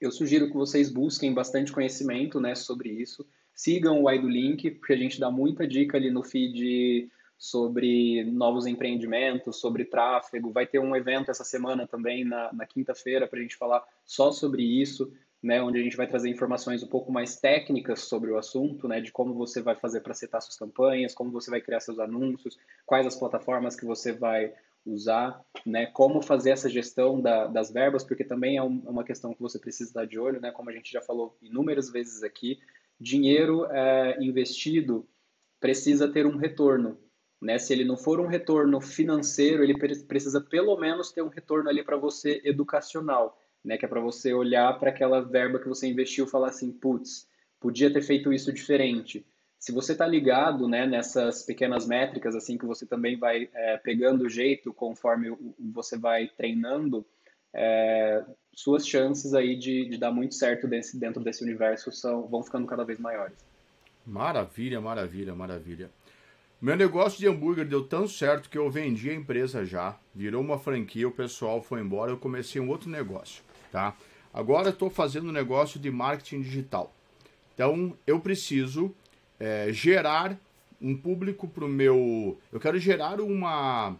eu sugiro que vocês busquem bastante conhecimento né, sobre isso. Sigam o Link, porque a gente dá muita dica ali no feed sobre novos empreendimentos, sobre tráfego. Vai ter um evento essa semana também, na, na quinta-feira, para a gente falar só sobre isso, né, onde a gente vai trazer informações um pouco mais técnicas sobre o assunto, né, de como você vai fazer para setar suas campanhas, como você vai criar seus anúncios, quais as plataformas que você vai usar, né? Como fazer essa gestão da, das verbas, porque também é, um, é, uma questão que você precisa estar de olho, né? Como a gente já falou inúmeras vezes aqui, dinheiro é, investido precisa ter um retorno, né? Se ele não for um retorno financeiro, ele precisa pelo menos ter um retorno ali para você educacional, né? Que é para você olhar para aquela verba que você investiu e falar assim, putz, podia ter feito isso diferente se você está ligado né, nessas pequenas métricas, assim que você também vai é, pegando jeito conforme você vai treinando, é, suas chances aí de, de dar muito certo desse, dentro desse universo são, vão ficando cada vez maiores. Maravilha, maravilha, maravilha. Meu negócio de hambúrguer deu tão certo que eu vendi a empresa já, virou uma franquia, o pessoal foi embora, eu comecei um outro negócio, tá? Agora estou fazendo um negócio de marketing digital. Então eu preciso é, gerar um público para o meu. Eu quero gerar uma,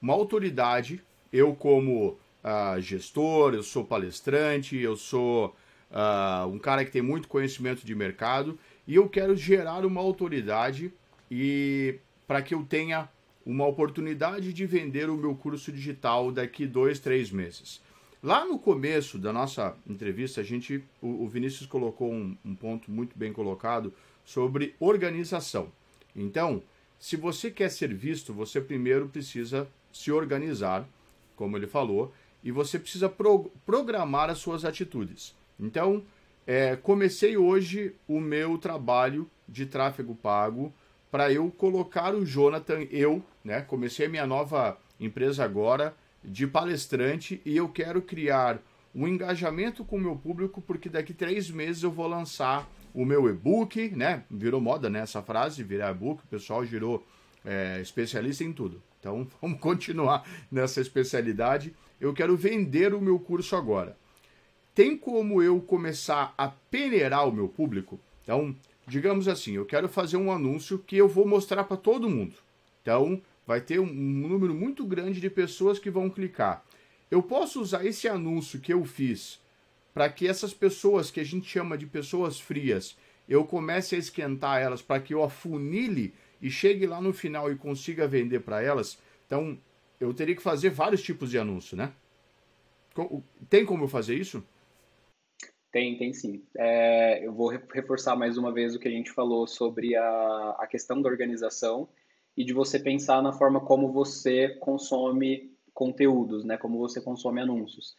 uma autoridade. Eu, como uh, gestor, eu sou palestrante, eu sou uh, um cara que tem muito conhecimento de mercado e eu quero gerar uma autoridade e para que eu tenha uma oportunidade de vender o meu curso digital daqui dois, três meses. Lá no começo da nossa entrevista, a gente, o, o Vinícius colocou um, um ponto muito bem colocado sobre organização. Então, se você quer ser visto, você primeiro precisa se organizar, como ele falou, e você precisa pro programar as suas atitudes. Então, é, comecei hoje o meu trabalho de tráfego pago para eu colocar o Jonathan, eu, né? Comecei a minha nova empresa agora de palestrante e eu quero criar um engajamento com o meu público porque daqui três meses eu vou lançar o meu e-book, né? Virou moda né, essa frase, virar e-book, o pessoal girou é, especialista em tudo. Então (laughs) vamos continuar nessa especialidade. Eu quero vender o meu curso agora. Tem como eu começar a peneirar o meu público? Então, digamos assim, eu quero fazer um anúncio que eu vou mostrar para todo mundo. Então, vai ter um número muito grande de pessoas que vão clicar. Eu posso usar esse anúncio que eu fiz para que essas pessoas que a gente chama de pessoas frias, eu comece a esquentar elas para que eu afunile e chegue lá no final e consiga vender para elas. Então, eu teria que fazer vários tipos de anúncio, né? Tem como eu fazer isso? Tem, tem sim. É, eu vou reforçar mais uma vez o que a gente falou sobre a, a questão da organização e de você pensar na forma como você consome conteúdos, né? Como você consome anúncios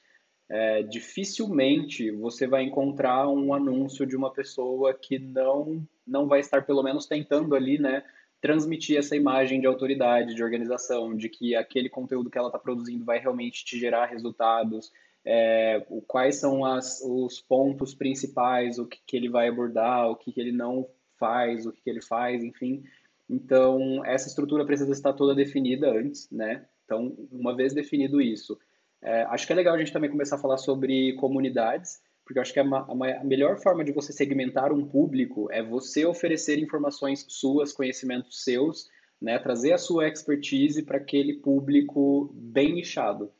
é, dificilmente você vai encontrar um anúncio de uma pessoa que não, não vai estar, pelo menos, tentando ali, né, transmitir essa imagem de autoridade, de organização, de que aquele conteúdo que ela está produzindo vai realmente te gerar resultados, é, quais são as, os pontos principais, o que, que ele vai abordar, o que, que ele não faz, o que, que ele faz, enfim. Então, essa estrutura precisa estar toda definida antes, né? Então, uma vez definido isso, é, acho que é legal a gente também começar a falar sobre comunidades, porque eu acho que a, a, a, melhor forma de você segmentar um público é você oferecer informações suas, conhecimentos seus, né, trazer a sua expertise para aquele público bem nichado.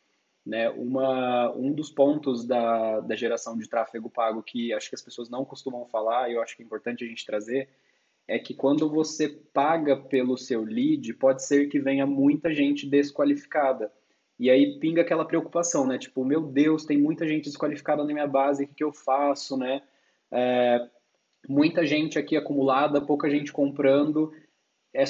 Né? Uma, um dos pontos da, da geração de tráfego pago que acho que as pessoas não costumam falar, e eu acho que é importante a gente trazer, é que quando você paga pelo seu lead, pode ser que venha muita gente desqualificada. E aí pinga aquela preocupação, né? Tipo, meu Deus, tem muita gente desqualificada na minha base, o que, que eu faço, né? É, muita gente aqui acumulada, pouca gente comprando. É,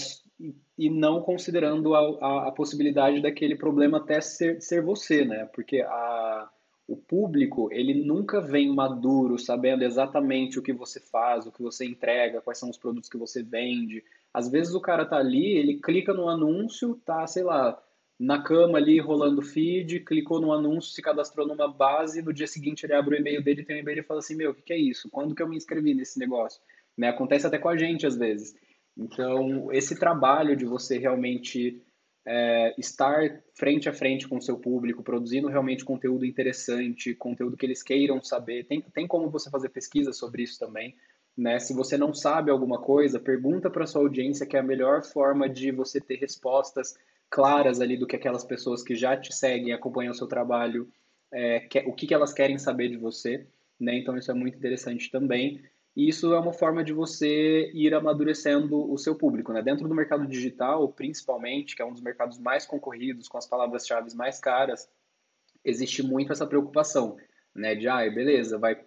e não considerando a, a, a, possibilidade daquele problema até ser, ser você, né? Porque a, o público, ele nunca vem maduro, sabendo exatamente o que você faz, o que você entrega, quais são os produtos que você vende. Às vezes o cara tá ali, ele clica no anúncio, tá, sei lá, na cama ali rolando feed, clicou no anúncio, se cadastrou numa base, no dia seguinte ele abre o e-mail dele, tem um e-mail e fala assim, meu, o que, que é isso? Quando que eu me inscrevi nesse negócio? Né? Acontece até com a gente às vezes. Então, esse trabalho de você realmente é, estar frente a frente com o seu público, produzindo realmente conteúdo interessante, conteúdo que eles queiram saber, tem, tem como você fazer pesquisa sobre isso também. Né? Se você não sabe alguma coisa, pergunta para sua audiência, que é a melhor forma de você ter respostas claras ali do que aquelas pessoas que já te seguem, acompanham o seu trabalho, é, que, o que, que elas querem saber de você. Né? Então, isso é muito interessante também. E isso é uma forma de você ir amadurecendo o seu público, né? Dentro do mercado digital, principalmente, que é um dos mercados mais concorridos, com as palavras-chave mais caras, existe muito essa preocupação, né? De, ah, beleza, vai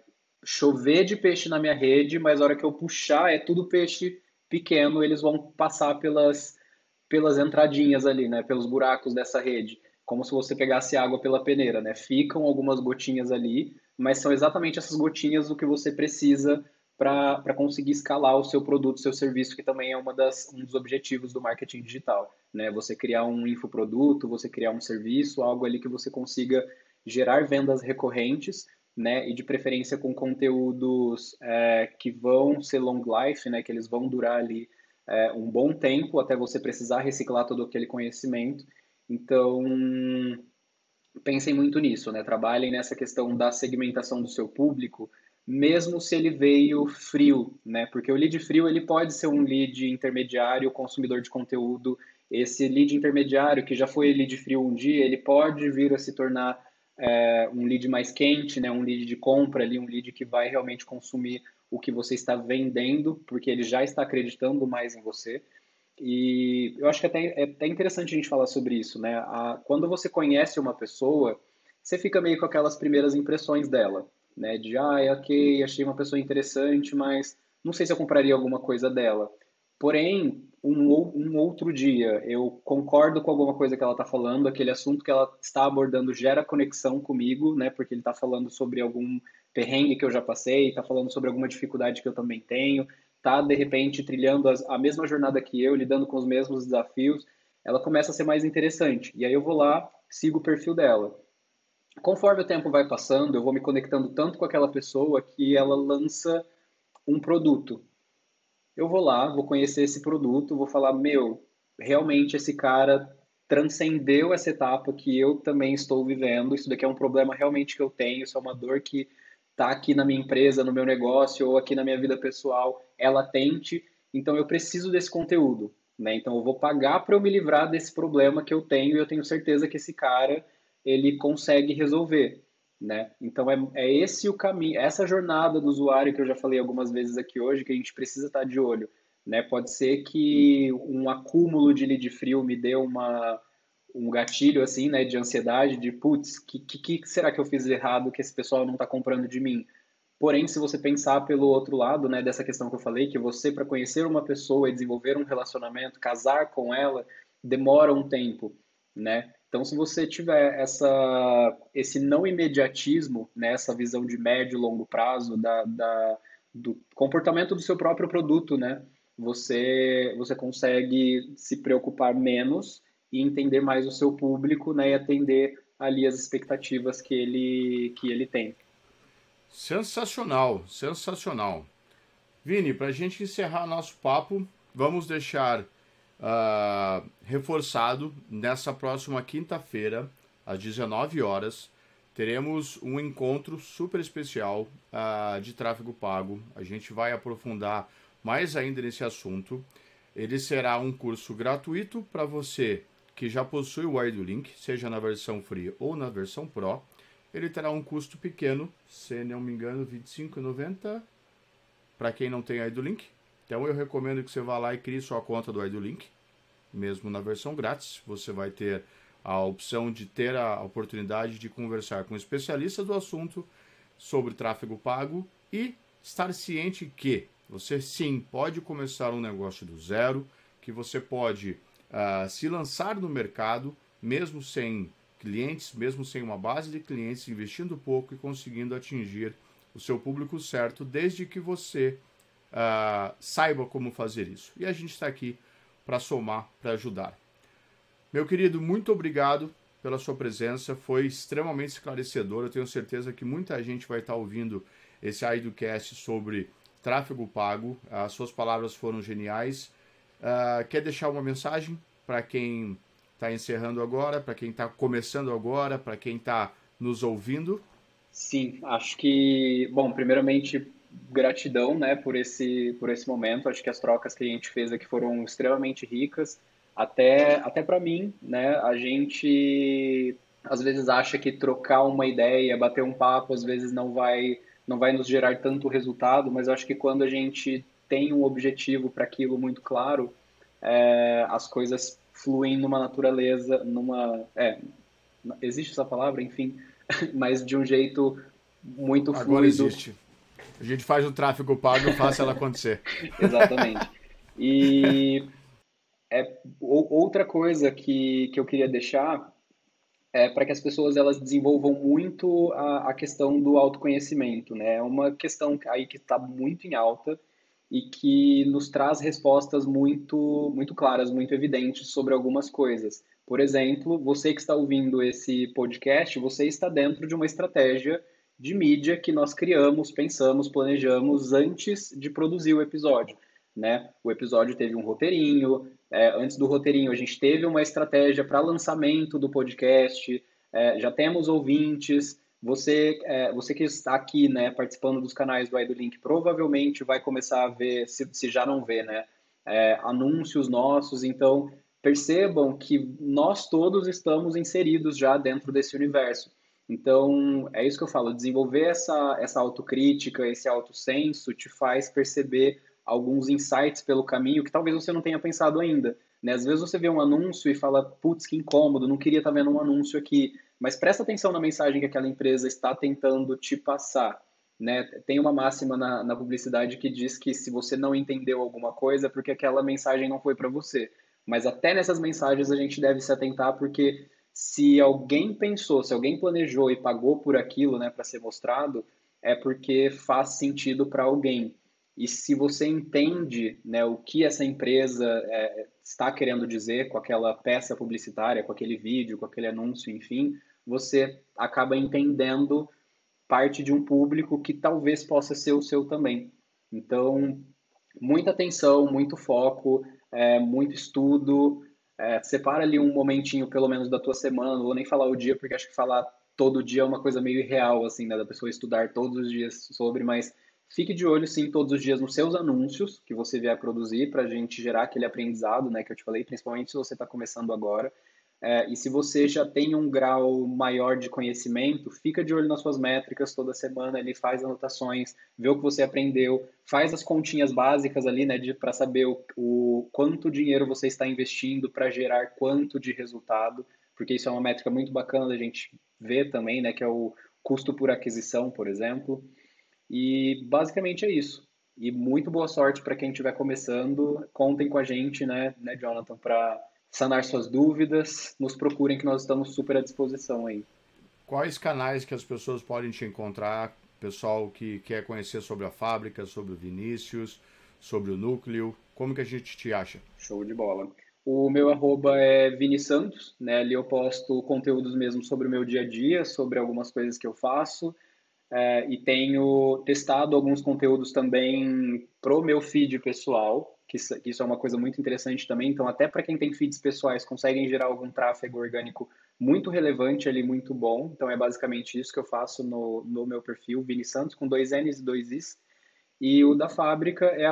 chover de peixe na minha rede, mas a hora que eu puxar é tudo peixe pequeno, eles vão passar pelas, pelas entradinhas ali, né? Pelos buracos dessa rede, como se você pegasse água pela peneira, né? Ficam algumas gotinhas ali, mas são exatamente essas gotinhas o que você precisa para conseguir escalar o seu produto, seu serviço, que também é uma das, um dos objetivos do marketing digital. Né? Você criar um infoproduto, você criar um serviço, algo ali que você consiga gerar vendas recorrentes, né? E de preferência com conteúdos é, que vão ser long life, né? Que eles vão durar ali é, um bom tempo até você precisar reciclar todo aquele conhecimento. Então, pensem muito nisso, né? Trabalhem nessa questão da segmentação do seu público, mesmo se ele veio frio, né? Porque o lead frio ele pode ser um lead intermediário, consumidor de conteúdo. Esse lead intermediário que já foi lead frio um dia, ele pode vir a se tornar é, um lead mais quente, né? Um lead de compra ali, um lead que vai realmente consumir o que você está vendendo, porque ele já está acreditando mais em você. E eu acho que até, é até interessante a gente falar sobre isso, né? A, quando você conhece uma pessoa, você fica meio com aquelas primeiras impressões dela né? De, ah, ok, achei uma pessoa interessante, mas não sei se eu compraria alguma coisa dela. Porém, um, um outro dia, eu concordo com alguma coisa que ela está falando, aquele assunto que ela está abordando gera conexão comigo, né? Porque ele está falando sobre algum perrengue que eu já passei, está falando sobre alguma dificuldade que eu também tenho, está de repente trilhando as, a mesma jornada que eu, lidando com os mesmos desafios, ela começa a ser mais interessante. E aí eu vou lá, sigo o perfil dela conforme o tempo vai passando, eu vou me conectando tanto com aquela pessoa que ela lança um produto. Eu vou lá, vou conhecer esse produto, vou falar, meu, realmente esse cara transcendeu essa etapa que eu também estou vivendo. Isso daqui é um problema realmente que eu tenho, isso é uma dor que está aqui na minha empresa, no meu negócio ou aqui na minha vida pessoal, é latente. Então eu preciso desse conteúdo, né? Então eu vou pagar para eu me livrar desse problema que eu tenho e eu tenho certeza que esse cara ele consegue resolver, né? Então é, é esse o caminho, essa jornada do usuário que eu já falei algumas vezes aqui hoje que a gente precisa estar de olho, né? Pode ser que um acúmulo de lead frio me dê uma um gatilho assim, né, de ansiedade, de putz, que, que, que será que eu fiz errado que esse pessoal não está comprando de mim? Porém, se você pensar pelo outro lado, né, dessa questão que eu falei, que você para conhecer uma pessoa e desenvolver um relacionamento, casar com ela, demora um tempo, né? Então, se você tiver essa, esse não imediatismo, né, essa visão de médio e longo prazo da, da, do comportamento do seu próprio produto, né, você, você consegue se preocupar menos e entender mais o seu público né, e atender ali as expectativas que ele, que ele tem. Sensacional, sensacional. Vini, para a gente encerrar nosso papo, vamos deixar uh, reforçado nessa próxima quinta-feira, às 19 horas. Teremos um encontro super especial uh, de tráfego pago. A gente vai aprofundar mais ainda nesse assunto. Ele será um curso gratuito para você que já possui o Link, seja na versão free ou na versão Pro. Ele terá um custo pequeno, se não me engano, R$ 25,90 para quem não tem Link. Então eu recomendo que você vá lá e crie sua conta do Link, mesmo na versão grátis. Você vai ter a opção de ter a oportunidade de conversar com especialistas do assunto sobre tráfego pago e estar ciente que você sim pode começar um negócio do zero, que você pode uh, se lançar no mercado mesmo sem clientes, mesmo sem uma base de clientes, investindo pouco e conseguindo atingir o seu público certo, desde que você uh, saiba como fazer isso. E a gente está aqui para somar, para ajudar. Meu querido, muito obrigado pela sua presença, foi extremamente esclarecedor. Eu tenho certeza que muita gente vai estar ouvindo esse AIDOcast sobre tráfego pago. As suas palavras foram geniais. Uh, quer deixar uma mensagem para quem está encerrando agora, para quem está começando agora, para quem está nos ouvindo? Sim, acho que, bom, primeiramente gratidão, né, por esse por esse momento. Acho que as trocas que a gente fez aqui foram extremamente ricas, até até para mim, né? A gente às vezes acha que trocar uma ideia, bater um papo, às vezes não vai não vai nos gerar tanto resultado, mas acho que quando a gente tem um objetivo para aquilo muito claro, é, as coisas fluem numa natureza, numa. É, existe essa palavra, enfim, (laughs) mas de um jeito muito Agora fluido. existe. A gente faz o tráfego pago e faz ela acontecer. (laughs) Exatamente. E é, outra coisa que, que eu queria deixar é para que as pessoas elas desenvolvam muito a, a questão do autoconhecimento, né? É uma questão aí que está muito em alta e que nos traz respostas muito, muito claras, muito evidentes sobre algumas coisas. Por exemplo, você que está ouvindo esse podcast, você está dentro de uma estratégia de mídia que nós criamos, pensamos, planejamos antes de produzir o episódio. Né? O episódio teve um roteirinho, é, antes do roteirinho a gente teve uma estratégia para lançamento do podcast, é, já temos ouvintes, você, é, você que está aqui, né, participando dos canais do Link, provavelmente vai começar a ver, se, se já não vê, né, é, anúncios nossos. Então, percebam que nós todos estamos inseridos já dentro desse universo. Então, é isso que eu falo, desenvolver essa, essa autocrítica, esse autossenso te faz perceber alguns insights pelo caminho que talvez você não tenha pensado ainda. Né? Às vezes você vê um anúncio e fala, putz, que incômodo, não queria estar vendo um anúncio aqui. Mas presta atenção na mensagem que aquela empresa está tentando te passar. Né? Tem uma máxima na, na publicidade que diz que se você não entendeu alguma coisa, é porque aquela mensagem não foi para você. Mas até nessas mensagens a gente deve se atentar, porque se alguém pensou, se alguém planejou e pagou por aquilo né, para ser mostrado, é porque faz sentido para alguém. E se você entende né, o que essa empresa é, está querendo dizer com aquela peça publicitária, com aquele vídeo, com aquele anúncio, enfim, você acaba entendendo parte de um público que talvez possa ser o seu também. Então, muita atenção, muito foco, é, muito estudo. É, separa ali um momentinho, pelo menos, da tua semana. Não vou nem falar o dia, porque acho que falar todo dia é uma coisa meio irreal, assim, né? Da pessoa estudar todos os dias sobre, mas fique de olho, sim, todos os dias nos seus anúncios que você vier produzir para a gente gerar aquele aprendizado, né? Que eu te falei, principalmente se você está começando agora. É, e se você já tem um grau maior de conhecimento, fica de olho nas suas métricas toda semana, ele faz anotações, vê o que você aprendeu, faz as continhas básicas ali, né, para saber o, o, quanto dinheiro você está investindo para gerar quanto de resultado, porque isso é uma métrica muito bacana da gente ver também, né, que é o custo por aquisição, por exemplo. E basicamente é isso. E muito boa sorte para quem estiver começando. Contem com a gente, né, né Jonathan, para sanar suas dúvidas, nos procurem que nós estamos super à disposição aí. Quais canais que as pessoas podem te encontrar? Pessoal que quer conhecer sobre a fábrica, sobre o Vinícius, sobre o núcleo, como que a gente te acha? Show de bola. O meu arroba é Vini Santos, né? Ali eu posto conteúdos mesmo sobre o meu dia a dia, sobre algumas coisas que eu faço. é, e tenho testado alguns conteúdos também pro meu feed pessoal, que isso é uma coisa muito interessante também. Então, até para quem tem feeds pessoais, conseguem gerar algum tráfego orgânico muito relevante ali, muito bom. Então, é basicamente isso que eu faço no, no meu perfil, Vini Santos, com dois N's e dois Is. E o da fábrica é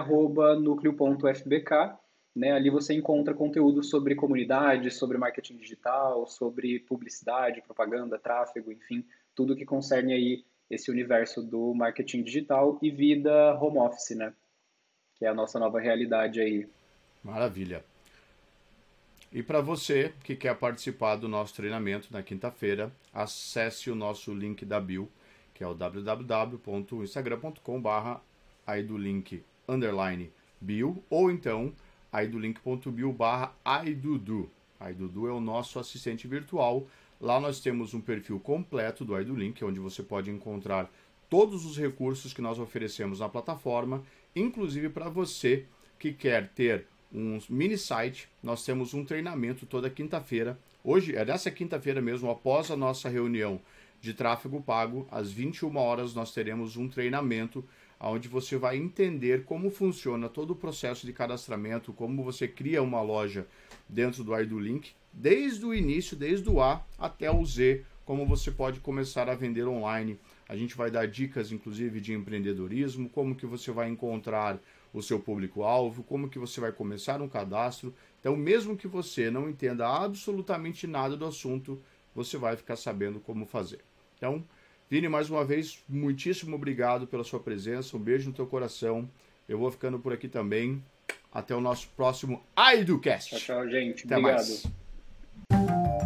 núcleo.fbk. Né? Ali você encontra conteúdo sobre comunidade, sobre marketing digital, sobre publicidade, propaganda, tráfego, enfim, tudo que concerne aí esse universo do marketing digital e vida home office, né? Que é a nossa nova realidade aí. Maravilha. E para você que quer participar do nosso treinamento na quinta-feira, acesse o nosso link da bio, que é o www.instagram.com/barra aidolink underline bio ou então aidolink.bio barra aidudu. Aidudu é o nosso assistente virtual. Lá nós temos um perfil completo do Aidulink, onde você pode encontrar todos os recursos que nós oferecemos na plataforma inclusive para você que quer ter um mini site. Nós temos um treinamento toda quinta-feira. Hoje, é nessa quinta-feira mesmo, após a nossa reunião de tráfego pago, às 21 horas nós teremos um treinamento onde você vai entender como funciona todo o processo de cadastramento, como você cria uma loja dentro do Aidulink, desde o início, desde o A até o Z, como você pode começar a vender online a gente vai dar dicas, inclusive, de empreendedorismo, como que você vai encontrar o seu público-alvo, como que você vai começar um cadastro. Então, mesmo que você não entenda absolutamente nada do assunto, você vai ficar sabendo como fazer. Então, Vini, mais uma vez, muitíssimo obrigado pela sua presença. Um beijo no teu coração. Eu vou ficando por aqui também. Até o nosso próximo AidoCast. Tchau, tchau, gente. Até obrigado. Mais.